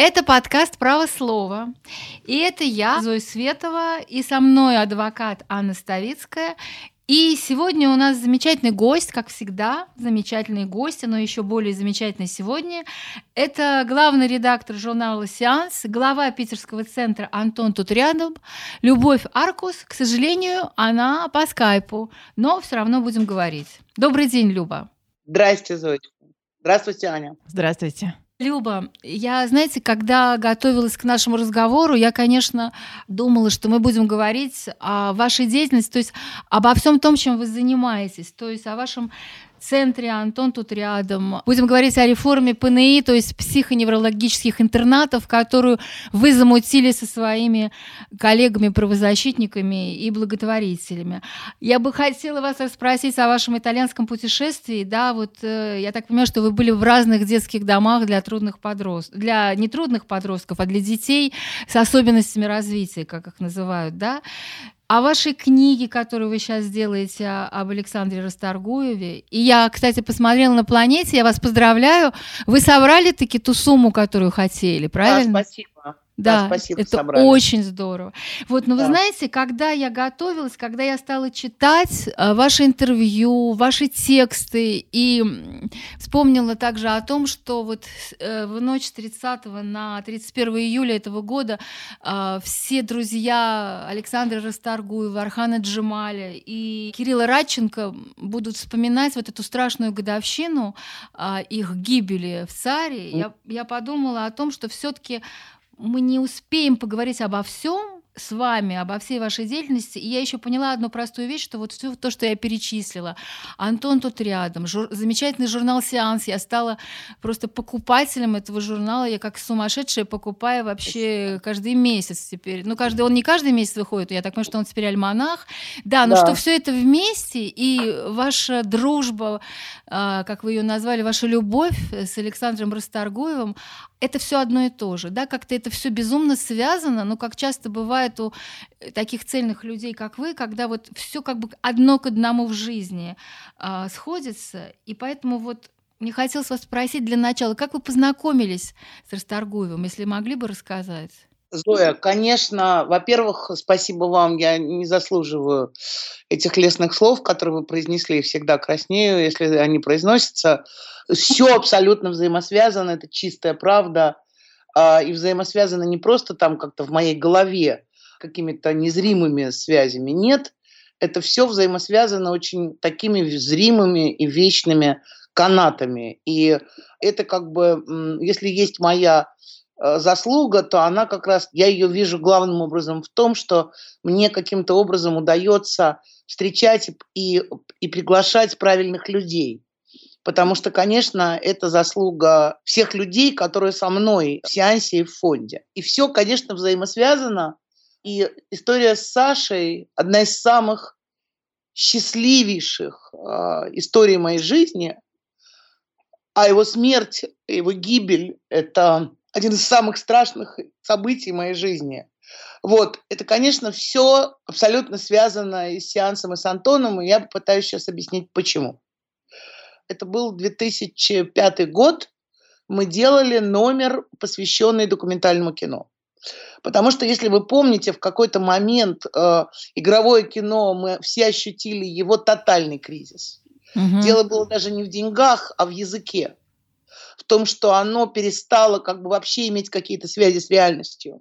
Это подкаст «Право слова». И это я, Зоя Светова, и со мной адвокат Анна Ставицкая. И сегодня у нас замечательный гость, как всегда, замечательный гость, но еще более замечательный сегодня. Это главный редактор журнала «Сеанс», глава питерского центра Антон тут рядом, Любовь Аркус. К сожалению, она по скайпу, но все равно будем говорить. Добрый день, Люба. Здрасте, Зоя. Здравствуйте, Аня. Здравствуйте. Люба, я, знаете, когда готовилась к нашему разговору, я, конечно, думала, что мы будем говорить о вашей деятельности, то есть обо всем том, чем вы занимаетесь, то есть о вашем центре, Антон тут рядом. Будем говорить о реформе ПНИ, то есть психоневрологических интернатов, которую вы замутили со своими коллегами-правозащитниками и благотворителями. Я бы хотела вас расспросить о вашем итальянском путешествии. Да, вот э, я так понимаю, что вы были в разных детских домах для трудных подростков, для не трудных подростков, а для детей с особенностями развития, как их называют, да о вашей книге, которую вы сейчас делаете об Александре Расторгуеве. И я, кстати, посмотрела на планете, я вас поздравляю. Вы собрали таки ту сумму, которую хотели, правильно? Да, спасибо. Да, да спасибо, это собрали. очень здорово. Вот, но да. вы знаете, когда я готовилась, когда я стала читать э, ваши интервью, ваши тексты, и вспомнила также о том, что вот э, в ночь с 30 на 31 июля этого года э, все друзья Александра Расторгуева, Архана Джемаля и Кирилла Радченко будут вспоминать вот эту страшную годовщину их гибели в Царе, я, я подумала о том, что все-таки мы не успеем поговорить обо всем, с вами обо всей вашей деятельности, и я еще поняла одну простую вещь, что вот все то, что я перечислила, Антон тут рядом, жур, замечательный журнал «Сеанс», я стала просто покупателем этого журнала, я как сумасшедшая покупаю вообще каждый месяц теперь, ну, каждый, он не каждый месяц выходит, я так понимаю, что он теперь альманах, да, но да. что все это вместе, и ваша дружба, как вы ее назвали, ваша любовь с Александром Расторгуевым, это все одно и то же, да, как-то это все безумно связано, но как часто бывает у э, таких цельных людей, как вы, когда вот все как бы одно к одному в жизни а, сходится, и поэтому вот мне хотелось вас спросить для начала, как вы познакомились с Расторгуевым, если могли бы рассказать? Зоя, конечно, во-первых, спасибо вам, я не заслуживаю этих лестных слов, которые вы произнесли, всегда краснею, если они произносятся. Все абсолютно взаимосвязано, это чистая правда, а, и взаимосвязано не просто там как-то в моей голове какими-то незримыми связями, нет, это все взаимосвязано очень такими зримыми и вечными канатами. И это как бы, если есть моя заслуга, то она как раз, я ее вижу главным образом в том, что мне каким-то образом удается встречать и, и приглашать правильных людей. Потому что, конечно, это заслуга всех людей, которые со мной в сеансе и в фонде. И все, конечно, взаимосвязано. И история с Сашей одна из самых счастливейших э, историй моей жизни. А его смерть, его гибель – это один из самых страшных событий моей жизни. Вот, это, конечно, все абсолютно связано и с сеансом, и с Антоном, и я попытаюсь сейчас объяснить, почему. Это был 2005 год, мы делали номер, посвященный документальному кино. Потому что, если вы помните, в какой-то момент э, игровое кино мы все ощутили его тотальный кризис. Угу. Дело было даже не в деньгах, а в языке в том, что оно перестало как бы вообще иметь какие-то связи с реальностью.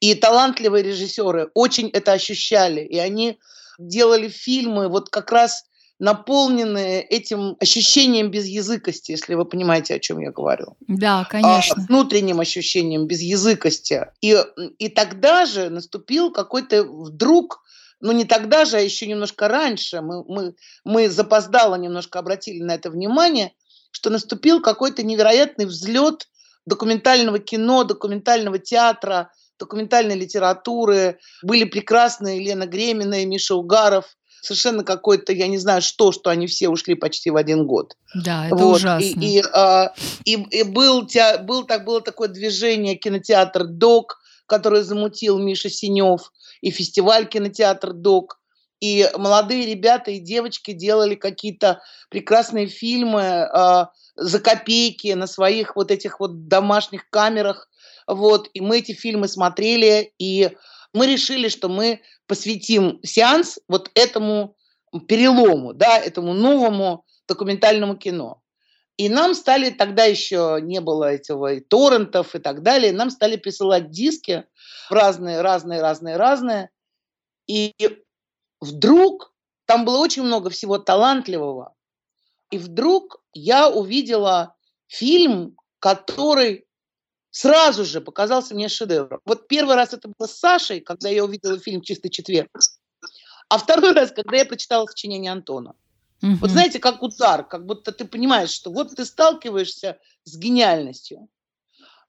И талантливые режиссеры очень это ощущали, и они делали фильмы вот как раз наполненные этим ощущением безязыкости, если вы понимаете, о чем я говорю. Да, конечно. А, внутренним ощущением безязыкости. И, и тогда же наступил какой-то вдруг ну не тогда же, а еще немножко раньше, мы, мы, мы запоздало немножко обратили на это внимание, что наступил какой-то невероятный взлет документального кино, документального театра, документальной литературы. Были прекрасные Елена Гремина и Миша Угаров. Совершенно какой-то, я не знаю что, что они все ушли почти в один год. Да, это вот. ужасно. И, и, а, и, и был, те, был, так, было такое движение кинотеатр «Док», который замутил Миша Синев, и фестиваль кинотеатр «Док». И молодые ребята и девочки делали какие-то прекрасные фильмы э, за копейки на своих вот этих вот домашних камерах, вот, и мы эти фильмы смотрели, и мы решили, что мы посвятим сеанс вот этому перелому, да, этому новому документальному кино. И нам стали, тогда еще не было этого и торрентов и так далее, нам стали присылать диски разные, разные, разные, разные. И вдруг там было очень много всего талантливого. И вдруг я увидела фильм, который сразу же показался мне шедевром. Вот первый раз это было с Сашей, когда я увидела фильм «Чистый четверг», а второй раз, когда я прочитала сочинение Антона. Угу. Вот знаете, как удар, как будто ты понимаешь, что вот ты сталкиваешься с гениальностью.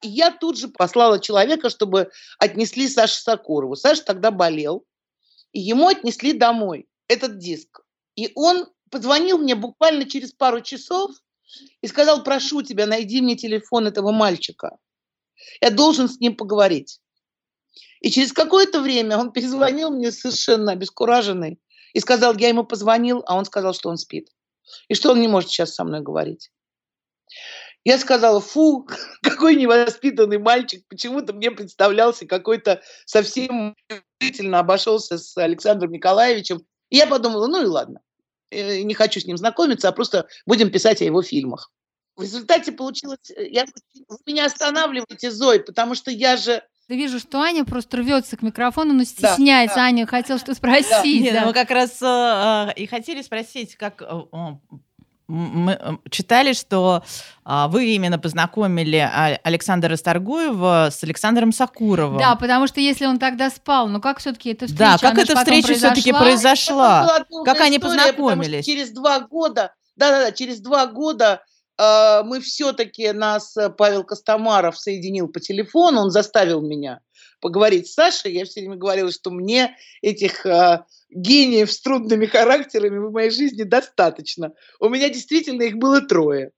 И я тут же послала человека, чтобы отнесли Саше Сакурову. Саша тогда болел, и ему отнесли домой этот диск. И он позвонил мне буквально через пару часов и сказал, прошу тебя, найди мне телефон этого мальчика. Я должен с ним поговорить. И через какое-то время он перезвонил мне совершенно обескураженный и сказал, я ему позвонил, а он сказал, что он спит. И что он не может сейчас со мной говорить. Я сказала, фу, какой невоспитанный мальчик, почему-то мне представлялся какой-то совсем обошелся с Александром Николаевичем. И я подумала, ну и ладно, э, не хочу с ним знакомиться, а просто будем писать о его фильмах. В результате получилось, э, я, вы меня останавливаете, Зой, потому что я же да вижу, что Аня просто рвется к микрофону, но стесняется. Да, да. Аня хотел что спросить. Да. Нет, да. мы как раз э, и хотели спросить, как э, мы э, читали, что э, вы именно познакомили Александра Расторгуева с Александром Сакуровым. Да, потому что если он тогда спал, ну как все-таки эта встреча? Да, как эта встреча все-таки произошла? Как они познакомились? Через два года, да-да-да, через два года а, мы все-таки нас э, Павел Костомаров соединил по телефону, он заставил меня поговорить с Сашей. Я все время говорила, что мне этих э, гениев с трудными характерами в моей жизни достаточно. У меня действительно их было трое.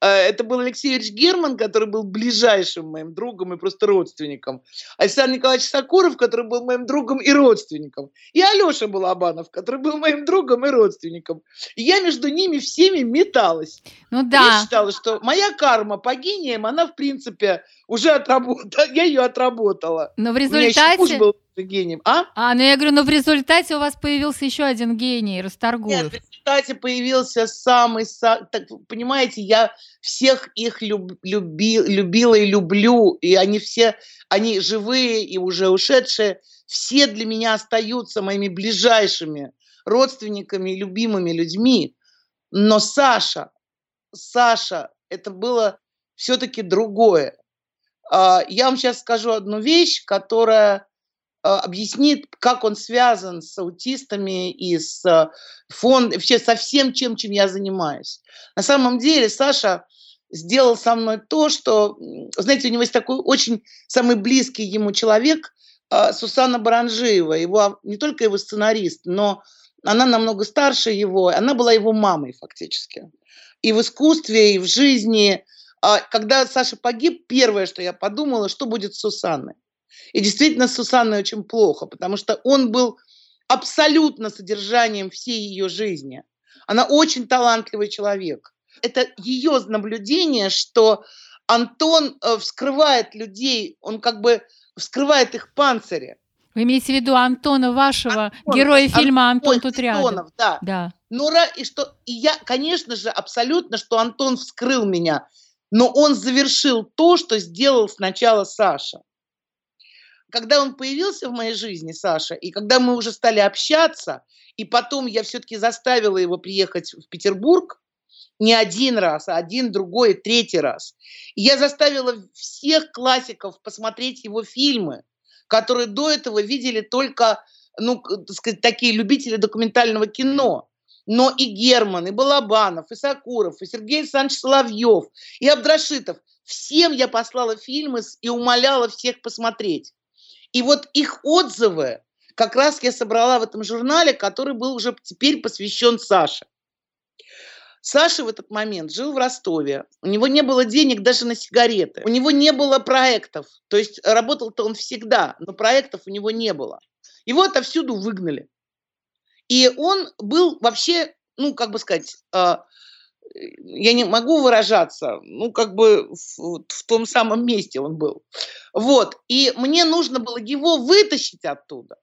А, это был Алексей Ильич Герман, который был ближайшим моим другом и просто родственником. Александр Николаевич Сакуров, который был моим другом и родственником. И Алеша Балабанов, который был моим другом и родственником. И я между ними всеми металась. Ну да. Я считала, что моя карма по гениям, она в принципе уже отработала. Я ее отработала. Но в результате... У меня был гением. А? А, ну я говорю, но в результате у вас появился еще один гений, Расторгуев. Нет, в результате появился самый, так, понимаете, я всех их люб, люби, любила и люблю, и они все, они живые и уже ушедшие, все для меня остаются моими ближайшими родственниками любимыми людьми. Но Саша, Саша, это было все-таки другое. А, я вам сейчас скажу одну вещь, которая а, объяснит, как он связан с аутистами и с а, фонд, вообще со всем, чем, чем я занимаюсь. На самом деле Саша сделал со мной то, что, знаете, у него есть такой очень самый близкий ему человек, а, Сусанна Баранжиева, его, не только его сценарист, но она намного старше его, она была его мамой фактически. И в искусстве, и в жизни. Когда Саша погиб, первое, что я подумала, что будет с Сусанной. И действительно с Сусанной очень плохо, потому что он был абсолютно содержанием всей ее жизни. Она очень талантливый человек. Это ее наблюдение, что Антон э, вскрывает людей, он как бы вскрывает их панцири. Вы имеете в виду Антона вашего, Антон, героя фильма Антон, Антон тут рядом? Антонов, да. да. Ну, и что, и я, конечно же, абсолютно, что Антон вскрыл меня, но он завершил то, что сделал сначала Саша когда он появился в моей жизни, Саша, и когда мы уже стали общаться, и потом я все-таки заставила его приехать в Петербург, не один раз, а один, другой, третий раз. И я заставила всех классиков посмотреть его фильмы, которые до этого видели только, ну, так сказать, такие любители документального кино. Но и Герман, и Балабанов, и Сакуров, и Сергей Александрович Соловьев, и Абдрашитов. Всем я послала фильмы и умоляла всех посмотреть. И вот их отзывы как раз я собрала в этом журнале, который был уже теперь посвящен Саше. Саша в этот момент жил в Ростове. У него не было денег даже на сигареты. У него не было проектов. То есть работал-то он всегда, но проектов у него не было. Его отовсюду выгнали. И он был вообще, ну, как бы сказать, э, я не могу выражаться, ну, как бы в, в том самом месте он был. Вот. И мне нужно было его вытащить оттуда.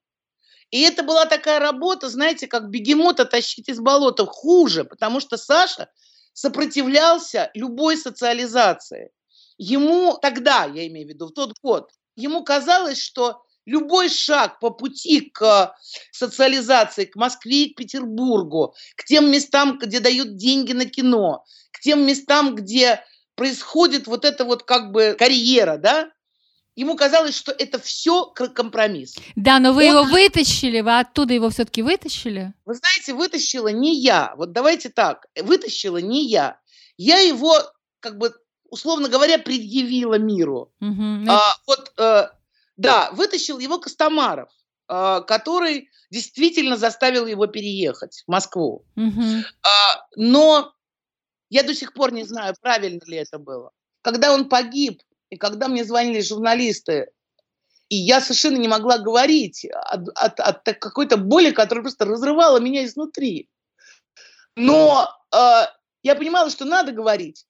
И это была такая работа, знаете, как бегемота тащить из болота. Хуже, потому что Саша сопротивлялся любой социализации. Ему тогда, я имею в виду, в тот год, ему казалось, что любой шаг по пути к социализации, к Москве и к Петербургу, к тем местам, где дают деньги на кино, к тем местам, где происходит вот эта вот как бы карьера, да, Ему казалось, что это все компромисс. Да, но вы Он... его вытащили, вы оттуда его все-таки вытащили? Вы знаете, вытащила не я. Вот давайте так, вытащила не я. Я его, как бы, условно говоря, предъявила миру. Угу. А, вот, э, да, вытащил его Костомаров, э, который действительно заставил его переехать в Москву. Угу. А, но я до сих пор не знаю, правильно ли это было. Когда он погиб, и когда мне звонили журналисты, и я совершенно не могла говорить от, от, от какой-то боли, которая просто разрывала меня изнутри. Но э, я понимала, что надо говорить.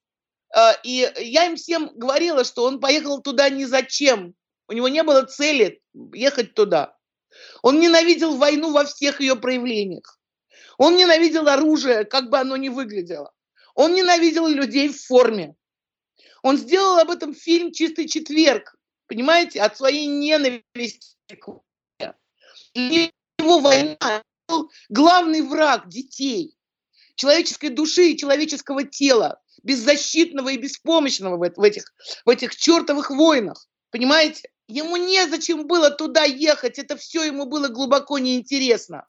Э, и я им всем говорила, что он поехал туда ни зачем. У него не было цели ехать туда. Он ненавидел войну во всех ее проявлениях. Он ненавидел оружие, как бы оно ни выглядело. Он ненавидел людей в форме. Он сделал об этом фильм «Чистый четверг», понимаете, от своей ненависти И его война был главный враг детей, человеческой души и человеческого тела, беззащитного и беспомощного в этих, в этих чертовых войнах. Понимаете? Ему незачем было туда ехать, это все ему было глубоко неинтересно.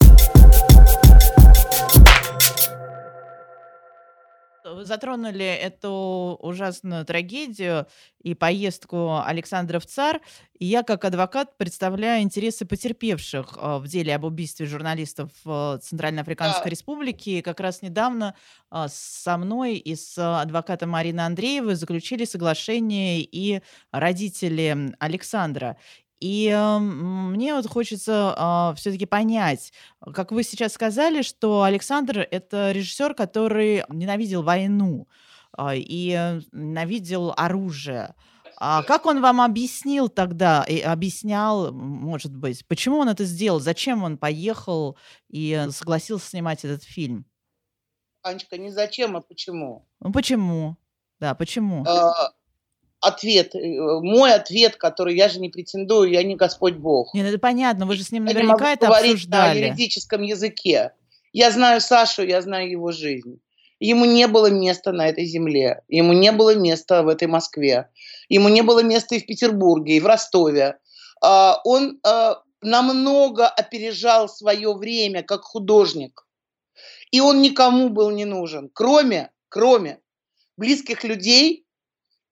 Вы затронули эту ужасную трагедию и поездку Александра в ЦАР. И я, как адвокат, представляю интересы потерпевших а, в деле об убийстве журналистов Центральноафриканской да. Республике. И как раз недавно а, со мной и с адвокатом Мариной Андреевой заключили соглашение и родители Александра. И э, мне вот хочется э, а, все-таки понять, как вы сейчас сказали, что Александр это режиссер, который ненавидел войну э, и ненавидел оружие. А как он вам объяснил тогда, и объяснял, может быть, почему он это сделал, зачем он поехал и согласился снимать этот фильм? Анечка, не зачем, а почему? Ну почему? Да, почему? А, ответ, э, мой ответ, который я же не претендую, я не Господь Бог. Нет, это понятно, вы же с ним наверняка это говорить обсуждали. на юридическом языке. Я знаю Сашу, я знаю его жизнь. Ему не было места на этой земле, ему не было места в этой Москве, ему не было места и в Петербурге, и в Ростове. А, он а, намного опережал свое время как художник, и он никому был не нужен, кроме, кроме близких людей,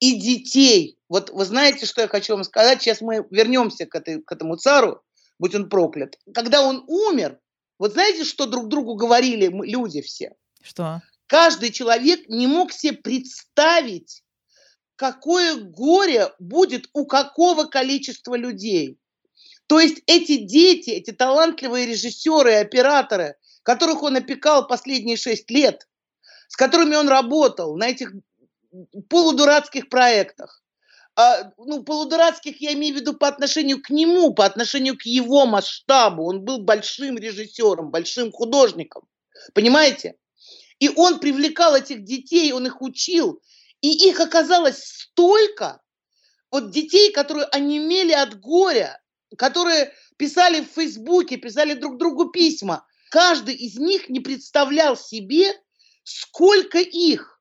и детей. Вот вы знаете, что я хочу вам сказать? Сейчас мы вернемся к, этой, к этому цару, будь он проклят. Когда он умер, вот знаете, что друг другу говорили люди все? Что? Каждый человек не мог себе представить, какое горе будет у какого количества людей. То есть эти дети, эти талантливые режиссеры и операторы, которых он опекал последние шесть лет, с которыми он работал на этих полудурацких проектах. А, ну, полудурацких я имею в виду по отношению к нему, по отношению к его масштабу. Он был большим режиссером, большим художником. Понимаете? И он привлекал этих детей, он их учил. И их оказалось столько, вот детей, которые онемели от горя, которые писали в Фейсбуке, писали друг другу письма. Каждый из них не представлял себе, сколько их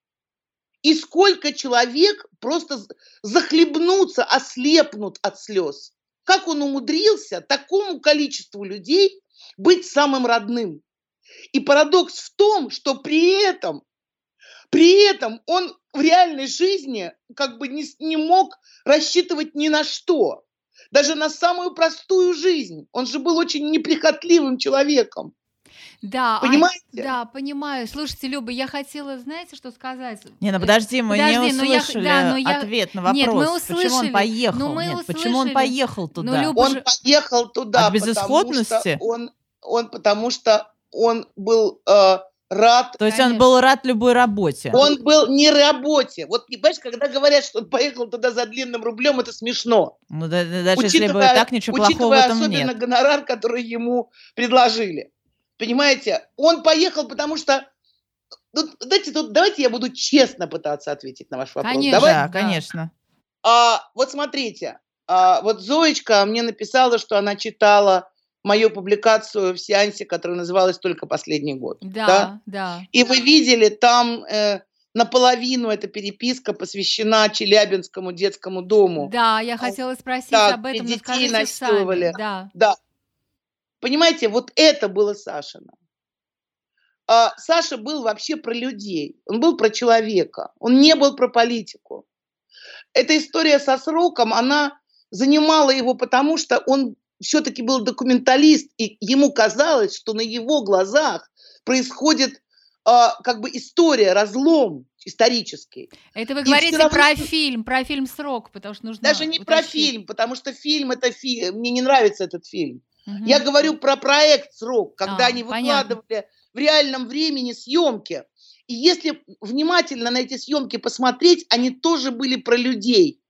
и сколько человек просто захлебнутся, ослепнут от слез. Как он умудрился такому количеству людей быть самым родным? И парадокс в том, что при этом, при этом он в реальной жизни как бы не, не мог рассчитывать ни на что. Даже на самую простую жизнь. Он же был очень неприхотливым человеком. Да, а, Понимаете? А, да, понимаю. Слушайте, Люба, я хотела, знаете, что сказать? Не, ну подожди, мы подожди, не услышали я, да, но я... ответ на вопрос. Нет, мы услышали. Почему он поехал? Ну, мы Нет, услышали. почему он поехал туда? Ну, Люба он же... поехал туда, От безысходности? Потому что он, он потому что он был э, рад. То есть Конечно. он был рад любой работе. Он был не работе. Вот, понимаешь, когда говорят, что он поехал туда за длинным рублем, это смешно. Ну, да, даже учитывая, если бы так, ничего плохого в этом особенно нет. гонорар, который ему предложили. Понимаете, он поехал, потому что ну, давайте, тут, давайте я буду честно пытаться ответить на ваш вопрос. Конечно, Давай? да, конечно. А, вот смотрите, а, вот Зоечка мне написала, что она читала мою публикацию в сеансе, которая называлась «Только последний год». Да, да. да. И вы видели, там э, наполовину эта переписка посвящена Челябинскому детскому дому. Да, я хотела спросить так, об этом, детей насиловали. Сами. Да. да. Понимаете, вот это было Сашина. Саша был вообще про людей, он был про человека, он не был про политику. Эта история со сроком, она занимала его потому, что он все-таки был документалист, и ему казалось, что на его глазах происходит э, как бы история, разлом исторический. Это вы и говорите равно... про фильм, про фильм «Срок», потому что нужно... Даже не про фильм, потому что фильм это фильм, мне не нравится этот фильм. Угу. Я говорю про проект «Срок», когда а, они выкладывали понятно. в реальном времени съемки. И если внимательно на эти съемки посмотреть, они тоже были про людей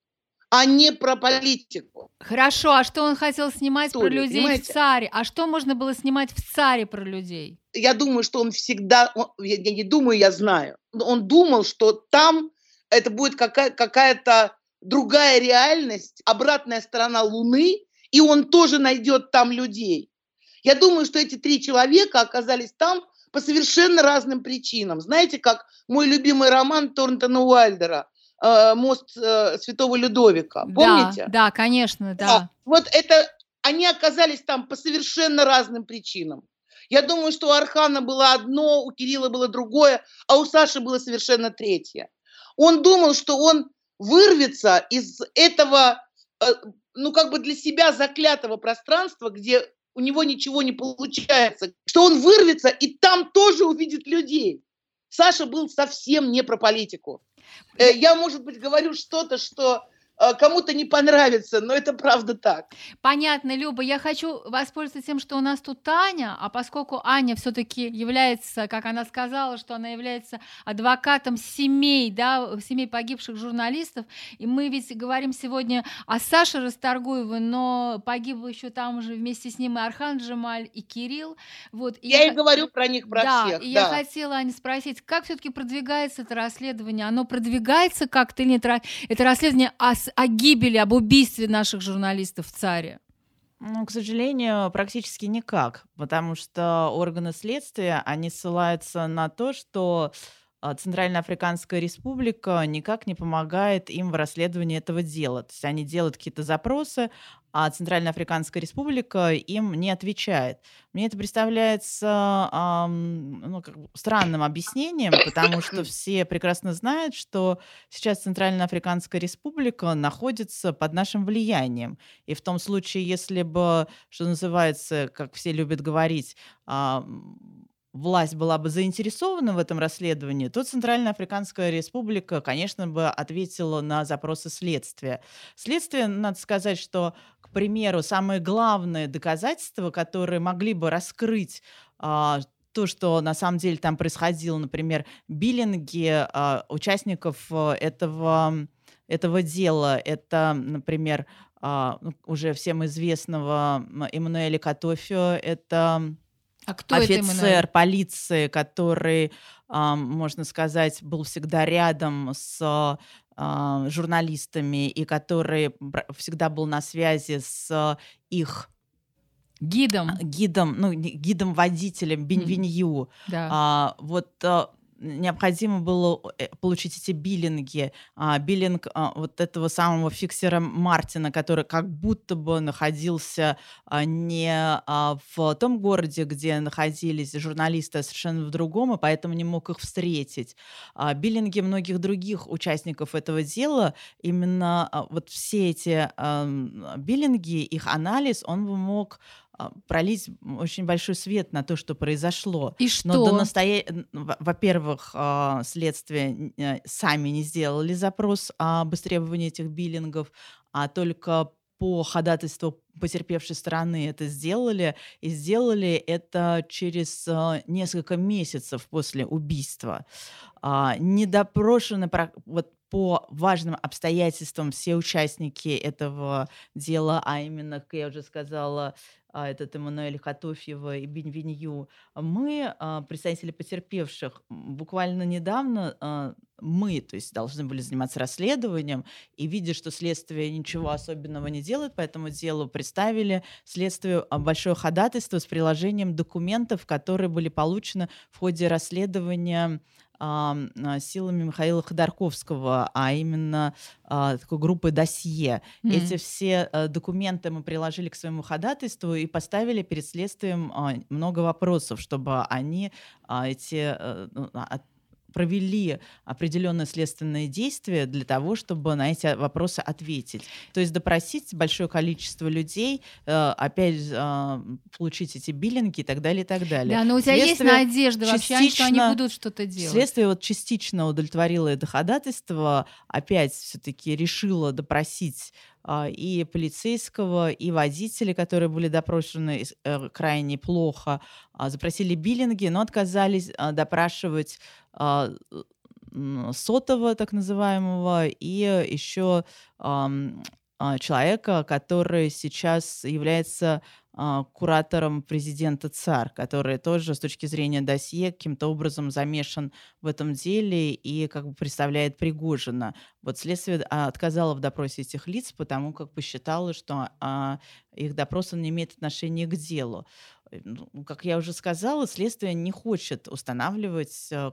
а не про политику. Хорошо, а что он хотел снимать Историю, про людей понимаете? в ЦАРе? А что можно было снимать в ЦАРе про людей? Я думаю, что он всегда, я, я не думаю, я знаю, он думал, что там это будет какая- какая-то другая реальность, обратная сторона Луны, и он тоже найдет там людей. Я думаю, что эти три человека оказались там по совершенно разным причинам. Знаете, как мой любимый роман Торнтона Уайльдера э, мост э, Святого Людовика. Помните? Да, да, конечно, да. да. Вот это они оказались там по совершенно разным причинам. Я думаю, что у Архана было одно, у Кирилла было другое, а у Саши было совершенно третье. Он думал, что он вырвется из этого, э, ну как бы для себя заклятого пространства, где у него ничего не получается, что он вырвется и там тоже увидит людей. Саша был совсем не про политику. Э, я, может быть, говорю что-то, что Э, кому-то не понравится, но это правда так. Понятно, Люба. Я хочу воспользоваться тем, что у нас тут Таня, а поскольку Аня все-таки является, как она сказала, что она является адвокатом семей, да, семей погибших журналистов, и мы ведь говорим сегодня о Саше Расторгуевой, но погиб еще там же вместе с ним и Архан Джемаль, и Кирилл. Вот, и я, я и говорю про них, про да, всех. И да, я хотела, Аня, спросить, как все-таки продвигается это расследование? Оно продвигается как-то или нет? Это расследование о о гибели, об убийстве наших журналистов в ЦАРе? Ну, к сожалению, практически никак, потому что органы следствия, они ссылаются на то, что а, Центральноафриканская республика никак не помогает им в расследовании этого дела. То есть они делают какие-то запросы, а Центральноафриканская республика им не отвечает. Мне это представляется эм, ну, как бы странным объяснением, потому что все прекрасно знают, что сейчас Центральноафриканская республика находится под нашим влиянием. И в том случае, если бы, что называется, как все любят говорить, э, власть была бы заинтересована в этом расследовании, то Центральная Африканская Республика, конечно, бы ответила на запросы следствия. Следствие, надо сказать, что, к примеру, самое главное доказательство, которое могли бы раскрыть а, то, что на самом деле там происходило, например, биллинги а, участников э, этого, этого дела, это, например, а, ну, уже всем известного Эммануэля Катофио, это а кто офицер полиции, который, можно сказать, был всегда рядом с а, журналистами и который всегда был на связи с их гидом, гидом, ну гидом-водителем Бенвинью. Mm. Да. А, вот а, необходимо было э, получить эти биллинги. А, биллинг а, вот этого самого фиксера Мартина, который как будто бы находился а, не в том городе, где находились журналисты, а совершенно в другом, и поэтому не мог их встретить. Биллинги многих других участников этого дела, именно вот все эти биллинги, их анализ, он бы мог пролить очень большой свет на то, что произошло. И что? Но до настоя... Во-первых, а, следствие э, сами не сделали запрос об истребовании этих биллингов, а только по ходатайству потерпевшей стороны это сделали, и сделали это через несколько месяцев после убийства. А, не допрошены вот по важным обстоятельствам все участники этого дела, а именно, как я уже сказала, а, этот Эммануэль Хатофьева и Бенвинью, мы, а, представители потерпевших, буквально недавно а, мы, то есть, должны были заниматься расследованием, и видя, что следствие ничего особенного не делает по этому делу, представили следствию большое ходатайство с приложением документов, которые были получены в ходе расследования а, силами Михаила Ходорковского, а именно а, такой группы «Досье». Mm-hmm. Эти все а, документы мы приложили к своему ходатайству и поставили перед следствием а, много вопросов, чтобы они а, эти а, провели определенные следственные действия для того, чтобы на эти вопросы ответить. То есть допросить большое количество людей, э, опять э, получить эти биллинги и так далее, и так далее. Да, но у тебя Следствие есть надежда вообще, что они будут что-то делать? Следствие вот частично удовлетворило это ходатайство, опять все-таки решило допросить а, и полицейского, и водителя, которые были допрошены э, крайне плохо, а, запросили биллинги, но отказались а, допрашивать сотого, так называемого, и еще человека, который сейчас является а, куратором президента ЦАР, который тоже с точки зрения досье каким-то образом замешан в этом деле и как бы представляет Пригожина. Вот следствие а, отказало в допросе этих лиц, потому как посчитало, что а, их допрос не имеет отношения к делу. Э, ну, как я уже сказала, следствие не хочет устанавливать э,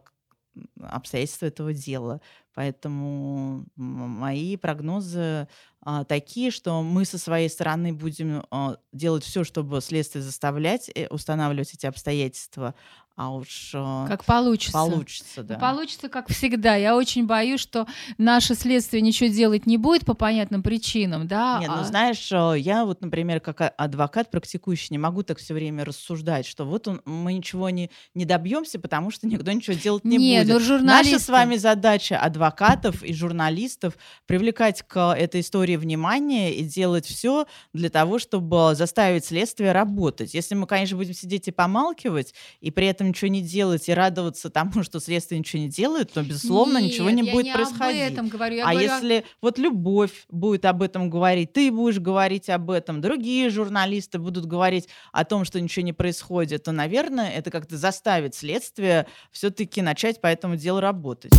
обстоятельства этого дела. Поэтому мои прогнозы а, такие, что мы со своей стороны будем а, делать все, чтобы следствие заставлять э, устанавливать эти обстоятельства, а уж э, как получится. Получится, да. Получится, как всегда. Я очень боюсь, что наше следствие ничего делать не будет по понятным причинам, да. Нет, ну, а... ну знаешь, э, я вот, например, как адвокат практикующий, не могу так все время рассуждать, что вот он, мы ничего не, не добьемся, потому что никто ничего делать не Нет, будет. Ну, журналисты... Наша с вами задача адвокатов и журналистов привлекать к этой истории внимание и делать все для того, чтобы заставить следствие работать. Если мы, конечно, будем сидеть и помалкивать, и при этом ничего не делать и радоваться тому, что следствие ничего не делает, то, безусловно, Нет, ничего не будет не происходить. Об этом говорю. Я а говорю... если вот любовь будет об этом говорить, ты будешь говорить об этом, другие журналисты будут говорить о том, что ничего не происходит, то, наверное, это как-то заставит следствие все-таки начать по этому делу работать.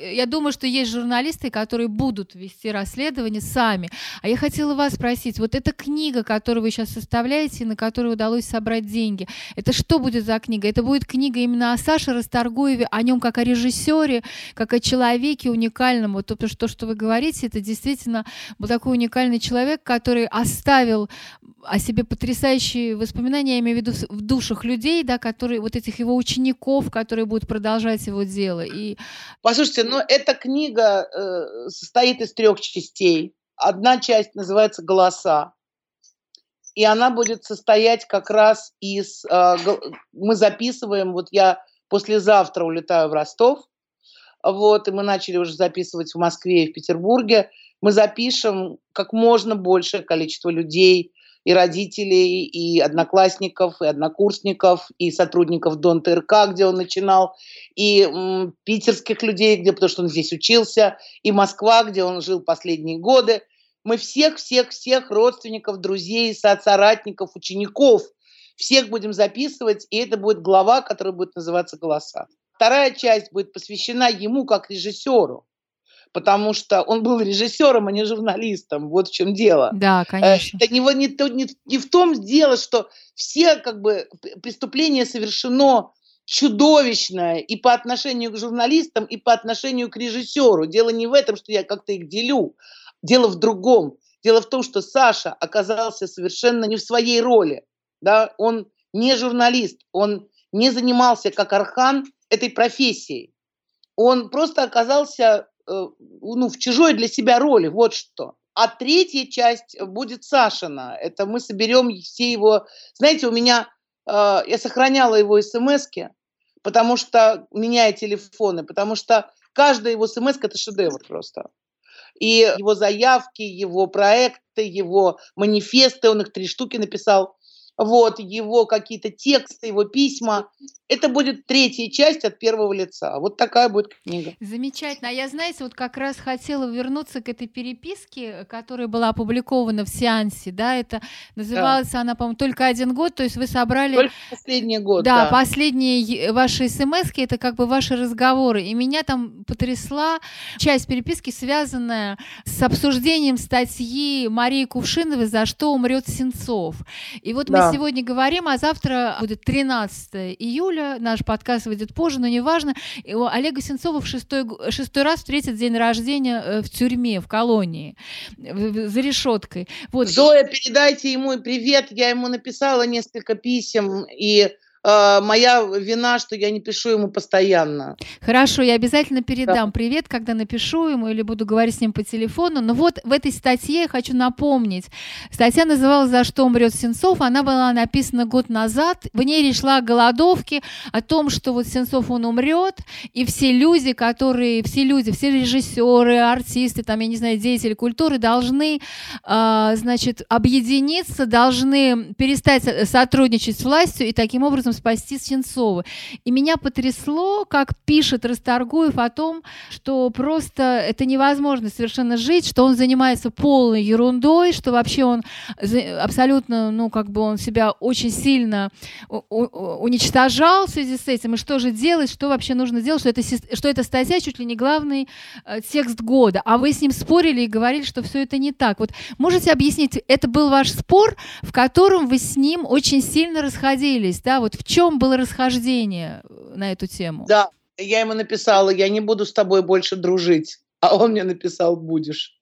Я думаю, что есть журналисты, которые будут вести расследование сами. А я хотела вас спросить, вот эта книга, которую вы сейчас составляете, на которую удалось собрать деньги, это что будет за книга? Это будет книга именно о Саше Расторгуеве, о нем как о режиссере, как о человеке уникальном. Вот то, что, что вы говорите, это действительно был такой уникальный человек, который оставил о себе потрясающие воспоминания, я имею в виду в душах людей, да, которые, вот этих его учеников, которые будут продолжать его дело. И... Послушайте, но эта книга э, состоит из трех частей. Одна часть называется «Голоса», и она будет состоять как раз из... Э, мы записываем, вот я послезавтра улетаю в Ростов, вот, и мы начали уже записывать в Москве и в Петербурге. Мы запишем как можно большее количество людей, и родителей, и одноклассников, и однокурсников, и сотрудников Дон ТРК, где он начинал, и м, питерских людей, где, потому что он здесь учился, и Москва, где он жил последние годы. Мы всех-всех-всех родственников, друзей, соцаратников, учеников, всех будем записывать, и это будет глава, которая будет называться «Голоса». Вторая часть будет посвящена ему как режиссеру потому что он был режиссером, а не журналистом. Вот в чем дело. Да, э, конечно. Это не, не, не, не в том дело, что все как бы преступления совершено чудовищное и по отношению к журналистам, и по отношению к режиссеру. Дело не в этом, что я как-то их делю. Дело в другом. Дело в том, что Саша оказался совершенно не в своей роли. Да? Он не журналист, он не занимался как Архан этой профессией. Он просто оказался ну, в чужой для себя роли, вот что. А третья часть будет Сашина. Это мы соберем все его... Знаете, у меня... Э, я сохраняла его смс потому что, меняя телефоны, потому что каждая его смс – это шедевр просто. И его заявки, его проекты, его манифесты, он их три штуки написал – вот, его какие-то тексты, его письма. Это будет третья часть от первого лица. Вот такая будет книга. Замечательно. А я, знаете, вот как раз хотела вернуться к этой переписке, которая была опубликована в сеансе, да, это называлась да. она, по-моему, только один год, то есть вы собрали... Только последний год, да. Да, последние ваши смс это как бы ваши разговоры, и меня там потрясла часть переписки, связанная с обсуждением статьи Марии Кувшиновой «За что умрет Сенцов». И вот да. мы сегодня говорим, а завтра будет 13 июля, наш подкаст выйдет позже, но неважно. У Олега Сенцова в шестой, шестой раз встретит день рождения э, в тюрьме, в колонии, за решеткой. Вот. Зоя, передайте ему привет, я ему написала несколько писем, и э, моя вина, что я не пишу ему постоянно. Хорошо, я обязательно передам да. привет, когда напишу ему или буду говорить с ним по телефону. Но вот в этой статье я хочу напомнить. Статья называлась «За что умрет Сенцов». Она была написана год назад. В ней речь шла о голодовке, о том, что вот Сенцов, он умрет, и все люди, которые, все люди, все режиссеры, артисты, там, я не знаю, деятели культуры должны, э, значит, объединиться, должны перестать сотрудничать с властью и таким образом образом спасти Сенцова. И меня потрясло, как пишет Расторгуев о том, что просто это невозможно совершенно жить, что он занимается полной ерундой, что вообще он абсолютно, ну, как бы он себя очень сильно уничтожал в связи с этим, и что же делать, что вообще нужно делать, что это, что эта статья чуть ли не главный э, текст года, а вы с ним спорили и говорили, что все это не так. Вот можете объяснить, это был ваш спор, в котором вы с ним очень сильно расходились, да, вот в чем было расхождение э, на эту тему? Да, я ему написала, я не буду с тобой больше дружить. А он мне написал, будешь.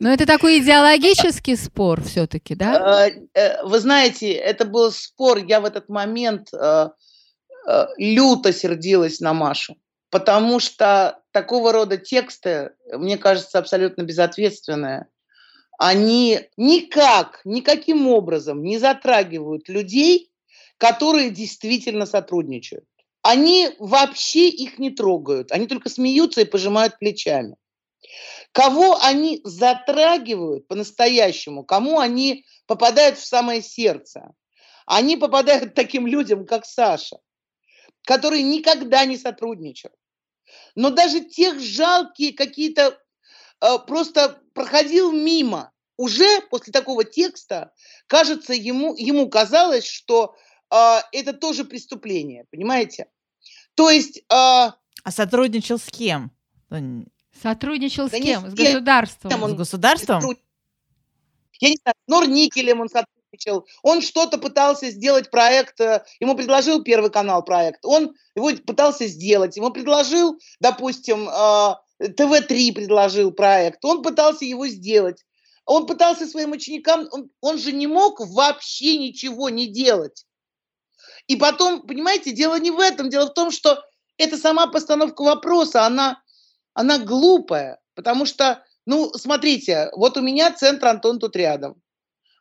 Но это такой идеологический спор все-таки, да? Э, э, вы знаете, это был спор, я в этот момент люто сердилась на Машу, потому что такого рода тексты, мне кажется, абсолютно безответственные они никак, никаким образом не затрагивают людей, которые действительно сотрудничают. Они вообще их не трогают, они только смеются и пожимают плечами. Кого они затрагивают по-настоящему, кому они попадают в самое сердце? Они попадают таким людям, как Саша, которые никогда не сотрудничают. Но даже тех жалкие какие-то просто проходил мимо. Уже после такого текста, кажется, ему, ему казалось, что э, это тоже преступление, понимаете? То есть... Э, а сотрудничал с кем? Сотрудничал да с кем? С, государством? Он, с государством? Я не знаю, с Норникелем он сотрудничал. Он что-то пытался сделать проект, э, ему предложил Первый канал проект, он его пытался сделать, ему предложил, допустим, э, ТВ-3 предложил проект, он пытался его сделать. Он пытался своим ученикам, он, он же не мог вообще ничего не делать. И потом, понимаете, дело не в этом, дело в том, что эта сама постановка вопроса, она, она глупая, потому что, ну, смотрите, вот у меня центр Антон тут рядом.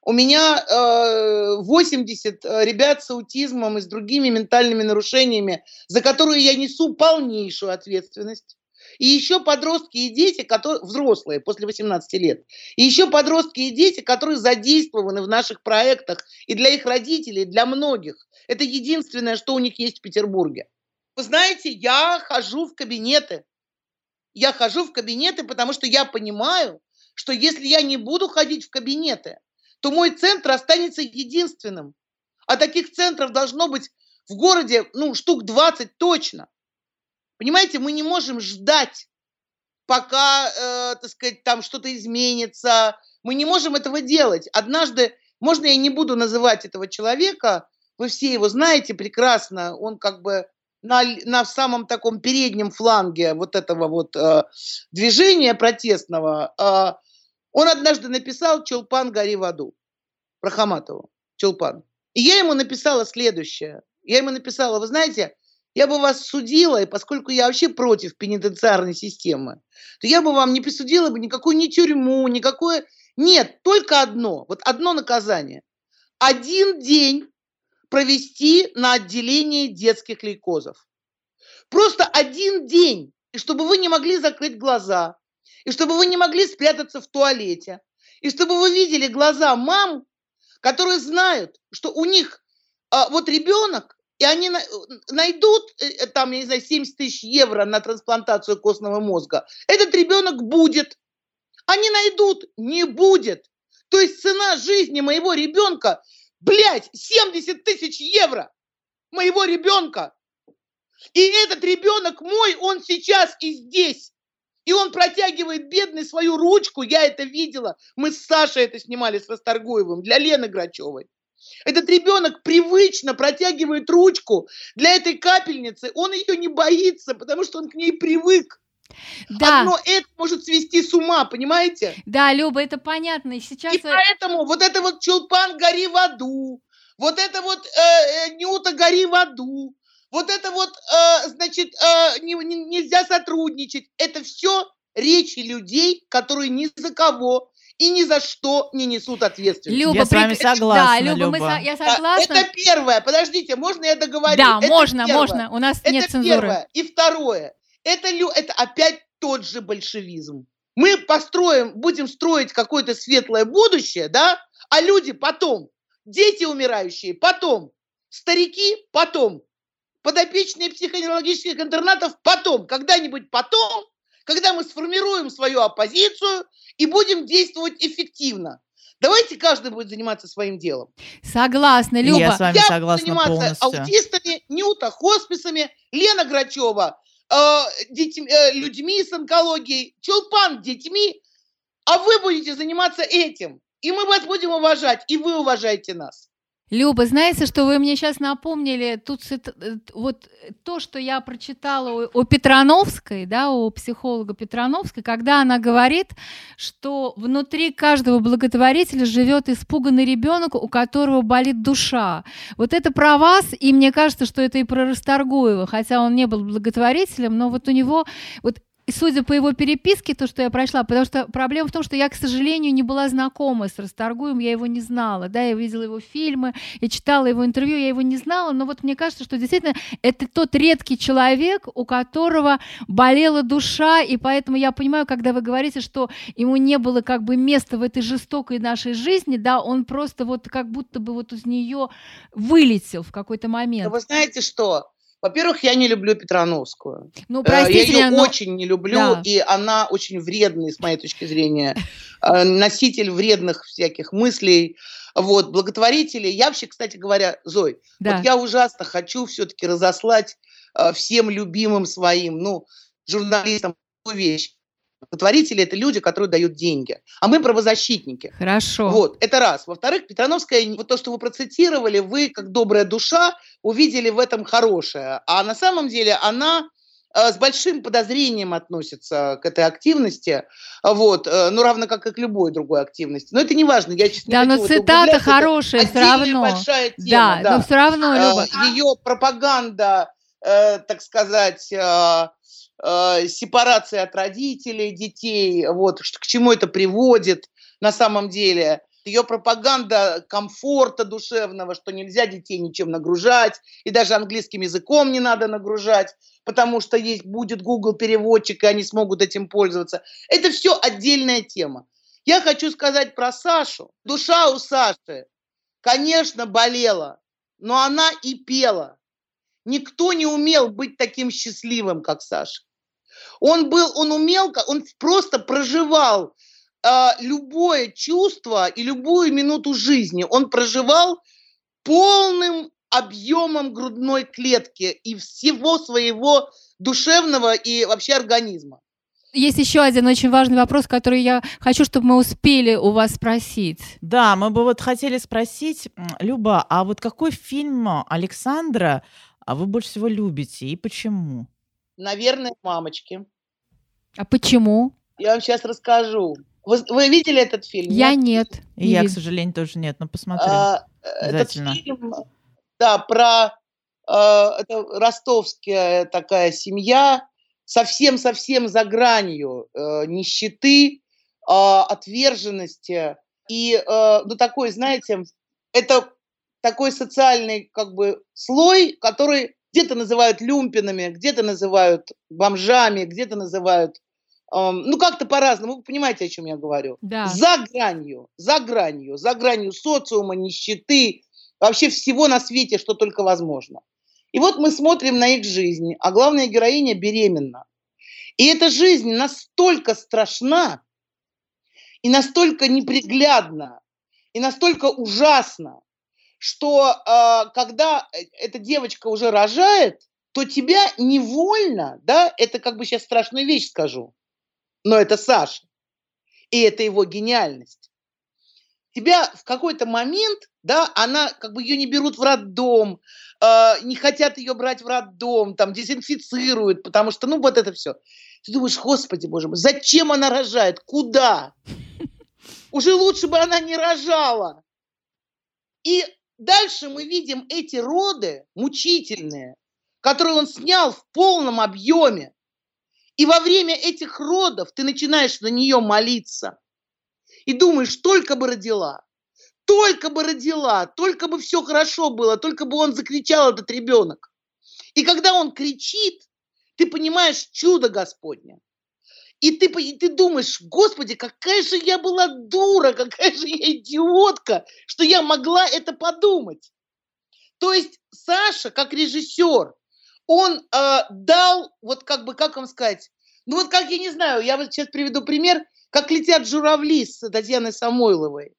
У меня э, 80 ребят с аутизмом и с другими ментальными нарушениями, за которые я несу полнейшую ответственность. И еще подростки и дети, которые, взрослые после 18 лет, и еще подростки и дети, которые задействованы в наших проектах и для их родителей, для многих. Это единственное, что у них есть в Петербурге. Вы знаете, я хожу в кабинеты. Я хожу в кабинеты, потому что я понимаю, что если я не буду ходить в кабинеты, то мой центр останется единственным. А таких центров должно быть в городе, ну, штук 20 точно. Понимаете, мы не можем ждать, пока, э, так сказать, там что-то изменится. Мы не можем этого делать. Однажды, можно я не буду называть этого человека, вы все его знаете прекрасно, он как бы на, на самом таком переднем фланге вот этого вот э, движения протестного, э, он однажды написал «Чулпан, гори в аду» про Хаматову, Чулпан. И я ему написала следующее. Я ему написала, вы знаете, я бы вас судила, и поскольку я вообще против пенитенциарной системы, то я бы вам не присудила бы никакую ни тюрьму, никакое... Нет, только одно, вот одно наказание. Один день провести на отделении детских лейкозов. Просто один день, и чтобы вы не могли закрыть глаза, и чтобы вы не могли спрятаться в туалете, и чтобы вы видели глаза мам, которые знают, что у них а, вот ребенок, и они на, найдут э, э, там, я не знаю, 70 тысяч евро на трансплантацию костного мозга. Этот ребенок будет. Они найдут, не будет. То есть цена жизни моего ребенка, блядь, 70 тысяч евро моего ребенка. И этот ребенок мой, он сейчас и здесь. И он протягивает бедный свою ручку, я это видела. Мы с Сашей это снимали с Расторгуевым для Лены Грачевой. Этот ребенок привычно протягивает ручку для этой капельницы. Он ее не боится, потому что он к ней привык. Да. Одно это может свести с ума, понимаете? Да, Люба, это понятно. И сейчас... И поэтому вот это вот Чулпан «Гори в аду», вот это вот э, э, Нюта «Гори в аду», вот это вот, э, значит, э, не, не, нельзя сотрудничать. Это все речи людей, которые ни за кого и ни за что не несут ответственность. Люба, я с вами согласна, да, Люба, Люба. Мы, я согласна. Это первое. Подождите, можно я договорю? Да, это можно, первое. можно. У нас это нет цензуры. Первое. И второе. Это, это опять тот же большевизм. Мы построим, будем строить какое-то светлое будущее, да, а люди потом, дети умирающие потом, старики потом, подопечные психоневрологических интернатов потом, когда-нибудь потом, когда мы сформируем свою оппозицию и будем действовать эффективно. Давайте каждый будет заниматься своим делом. Согласна, Люба. Я с вами Я согласна буду заниматься полностью. аутистами, Нюта хосписами, Лена Грачева э, детьми, э, людьми с онкологией, Чулпан детьми, а вы будете заниматься этим. И мы вас будем уважать, и вы уважаете нас. Люба, знаете, что вы мне сейчас напомнили, тут э, вот то, что я прочитала о Петрановской, да, у психолога Петрановской, когда она говорит, что внутри каждого благотворителя живет испуганный ребенок, у которого болит душа. Вот это про вас, и мне кажется, что это и про Расторгуева, хотя он не был благотворителем, но вот у него вот и судя по его переписке, то, что я прошла, потому что проблема в том, что я, к сожалению, не была знакома с Расторгуем, я его не знала, да, я видела его фильмы, я читала его интервью, я его не знала, но вот мне кажется, что действительно это тот редкий человек, у которого болела душа, и поэтому я понимаю, когда вы говорите, что ему не было как бы места в этой жестокой нашей жизни, да, он просто вот как будто бы вот из нее вылетел в какой-то момент. Но вы знаете что? Во-первых, я не люблю Петрановскую. Ну, простите, я ее но... очень не люблю, да. и она очень вредный, с моей точки зрения, э, носитель вредных всяких мыслей. Вот, благотворители. Я вообще, кстати говоря, Зой, да. вот я ужасно хочу все-таки разослать э, всем любимым своим, ну, журналистам вещь. Благотворители – это люди, которые дают деньги. А мы правозащитники. Хорошо. Вот, это раз. Во-вторых, Петрановская, вот то, что вы процитировали, вы, как добрая душа, увидели в этом хорошее. А на самом деле она э, с большим подозрением относится к этой активности, вот, э, ну, равно как и к любой другой активности. Но это не важно, я сейчас Да, не но цитата хорошая все равно. большая тема, да, да, но все равно, э, Люба. Ее пропаганда, так сказать, э, сепарации от родителей детей, вот, к чему это приводит на самом деле. Ее пропаганда комфорта душевного, что нельзя детей ничем нагружать, и даже английским языком не надо нагружать, потому что есть будет Google переводчик, и они смогут этим пользоваться. Это все отдельная тема. Я хочу сказать про Сашу. Душа у Саши, конечно, болела, но она и пела. Никто не умел быть таким счастливым, как Саша. Он был, он умел, он просто проживал э, любое чувство и любую минуту жизни. Он проживал полным объемом грудной клетки и всего своего душевного и вообще организма. Есть еще один очень важный вопрос, который я хочу, чтобы мы успели у вас спросить. Да, мы бы вот хотели спросить, Люба, а вот какой фильм Александра а вы больше всего любите и почему? Наверное, «Мамочки». А почему? Я вам сейчас расскажу. Вы, вы видели этот фильм? Я нет. И я, к сожалению, тоже нет, но посмотрю. А, этот фильм, да, про а, это ростовская такая семья, совсем-совсем за гранью э, нищеты, э, отверженности. И, э, ну, такой, знаете, это такой социальный как бы слой, который где-то называют люмпинами, где-то называют бомжами, где-то называют ну, как-то по-разному, вы понимаете, о чем я говорю. Да. За гранью, за гранью, за гранью социума, нищеты, вообще всего на свете, что только возможно. И вот мы смотрим на их жизнь, а главная героиня беременна. И эта жизнь настолько страшна, и настолько неприглядна, и настолько ужасна, что э, когда эта девочка уже рожает, то тебя невольно, да, это как бы сейчас страшную вещь скажу, но это Саша, и это его гениальность. Тебя в какой-то момент, да, она, как бы ее не берут в роддом, э, не хотят ее брать в роддом, там, дезинфицируют, потому что, ну, вот это все. Ты думаешь, господи, боже мой, зачем она рожает? Куда? Уже лучше бы она не рожала. И дальше мы видим эти роды мучительные, которые он снял в полном объеме. И во время этих родов ты начинаешь на нее молиться. И думаешь, только бы родила, только бы родила, только бы все хорошо было, только бы он закричал, этот ребенок. И когда он кричит, ты понимаешь чудо Господня. И ты, и ты думаешь, господи, какая же я была дура, какая же я идиотка, что я могла это подумать. То есть Саша, как режиссер, он э, дал, вот как бы, как вам сказать, ну вот как, я не знаю, я вот сейчас приведу пример, как летят журавли с Татьяной Самойловой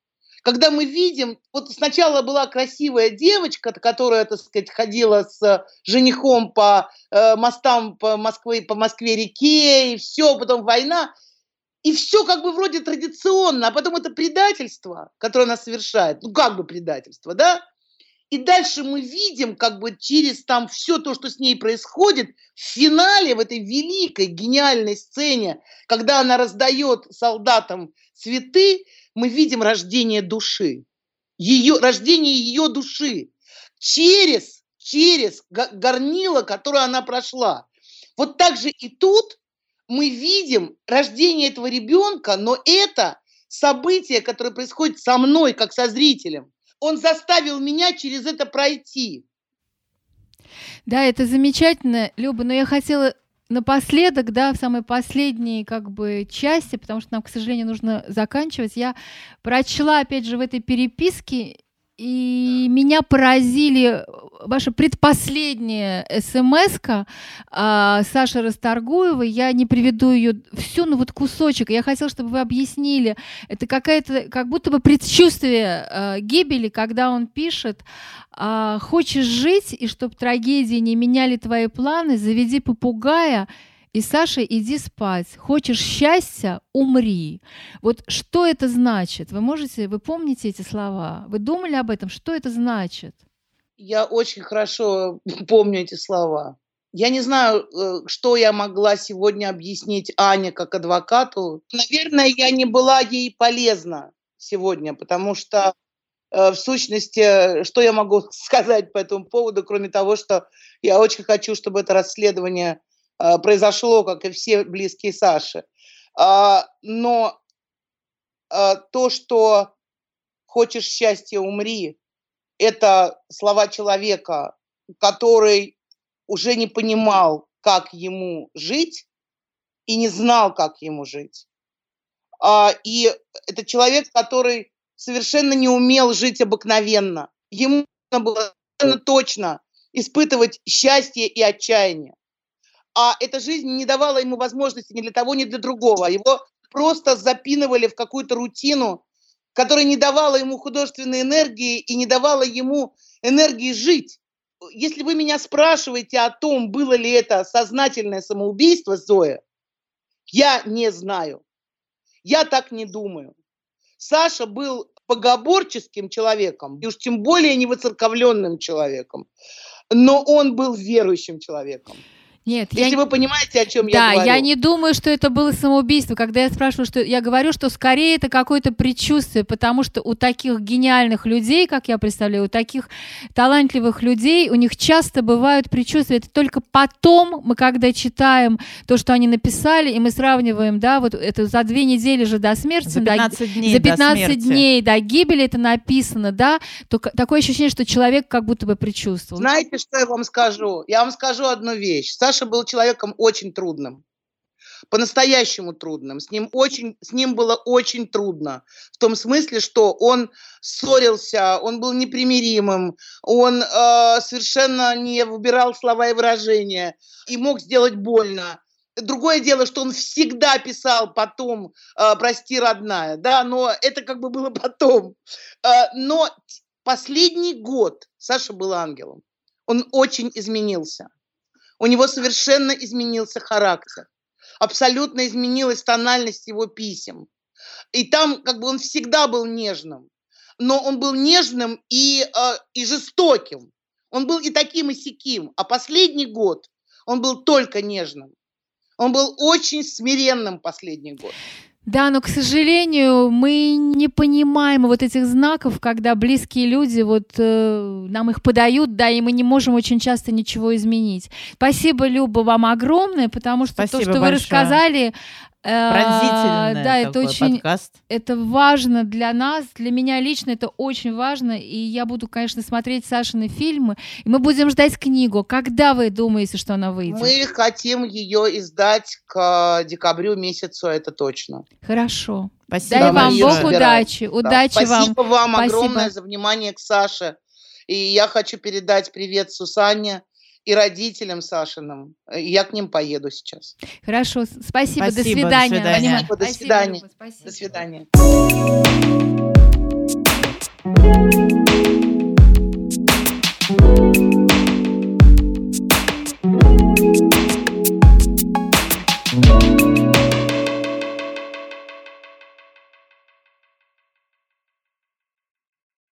когда мы видим, вот сначала была красивая девочка, которая, так сказать, ходила с женихом по э, мостам по Москве, по Москве-реке, и все, потом война, и все как бы вроде традиционно, а потом это предательство, которое она совершает, ну как бы предательство, да? И дальше мы видим как бы через там все то, что с ней происходит, в финале, в этой великой, гениальной сцене, когда она раздает солдатам цветы, мы видим рождение души, ее, рождение ее души через, через горнило, которое она прошла. Вот так же и тут мы видим рождение этого ребенка, но это событие, которое происходит со мной, как со зрителем. Он заставил меня через это пройти. Да, это замечательно, Люба, но я хотела напоследок, да, в самой последней как бы части, потому что нам, к сожалению, нужно заканчивать, я прочла, опять же, в этой переписке, и меня поразили ваша предпоследняя смс а, Саши Расторгуевой. Я не приведу ее всю, но вот кусочек. Я хотела, чтобы вы объяснили. Это какая-то, как будто бы предчувствие а, гибели, когда он пишет, а, хочешь жить, и чтобы трагедии не меняли твои планы, заведи попугая и Саша, иди спать. Хочешь счастья, умри. Вот что это значит? Вы можете, вы помните эти слова? Вы думали об этом? Что это значит? Я очень хорошо помню эти слова. Я не знаю, э, что я могла сегодня объяснить Ане как адвокату. Наверное, я не была ей полезна сегодня, потому что э, в сущности, что я могу сказать по этому поводу, кроме того, что я очень хочу, чтобы это расследование произошло, как и все близкие Саши. А, но э, то, что хочешь счастья, умри, это слова человека, который уже не понимал, как ему жить, и не знал, как ему жить. А, и это человек, который совершенно не умел жить обыкновенно. Ему нужно было точно испытывать счастье и отчаяние а эта жизнь не давала ему возможности ни для того, ни для другого. Его просто запинывали в какую-то рутину, которая не давала ему художественной энергии и не давала ему энергии жить. Если вы меня спрашиваете о том, было ли это сознательное самоубийство Зоя, я не знаю. Я так не думаю. Саша был богоборческим человеком, и уж тем более не воцерковленным человеком, но он был верующим человеком. Нет, Если я... вы понимаете, о чем да, я говорю. я не думаю, что это было самоубийство. Когда я спрашиваю, что я говорю, что скорее это какое-то предчувствие, потому что у таких гениальных людей, как я представляю, у таких талантливых людей, у них часто бывают предчувствия. Это только потом мы, когда читаем то, что они написали, и мы сравниваем, да, вот это за две недели же до смерти, За 15 да, дней за до 15 смерти. дней до гибели это написано, да, то такое ощущение, что человек как будто бы предчувствовал. Знаете, что я вам скажу? Я вам скажу одну вещь. Саша был человеком очень трудным. По-настоящему трудным. С ним, очень, с ним было очень трудно. В том смысле, что он ссорился, он был непримиримым, он э, совершенно не выбирал слова и выражения и мог сделать больно. Другое дело, что он всегда писал потом э, «прости, родная», да, но это как бы было потом. Э, но последний год Саша был ангелом. Он очень изменился. У него совершенно изменился характер. Абсолютно изменилась тональность его писем. И там как бы он всегда был нежным. Но он был нежным и, э, и жестоким. Он был и таким, и сяким. А последний год он был только нежным. Он был очень смиренным последний год. Да, но, к сожалению, мы не понимаем вот этих знаков, когда близкие люди вот э, нам их подают, да, и мы не можем очень часто ничего изменить. Спасибо, Люба, вам огромное, потому что Спасибо то, что вы большое. рассказали, э, Пронзительный да, это очень, подкаст. это важно для нас, для меня лично это очень важно, и я буду, конечно, смотреть Сашины фильмы, и мы будем ждать книгу. Когда вы думаете, что она выйдет? Мы хотим ее издать к э, декабрю месяцу, это точно. Хорошо. Спасибо Дай вам. Бог собираем. удачи, Да, удачи вам. Спасибо вам огромное за внимание к Саше. И я хочу передать привет Сусанне и родителям Сашиным. И Я к ним поеду сейчас. Хорошо, спасибо, Спасибо, до до свидания. свидания. Ваня. Спасибо, до Спасибо, свидания. Люба, спасибо. До свидания.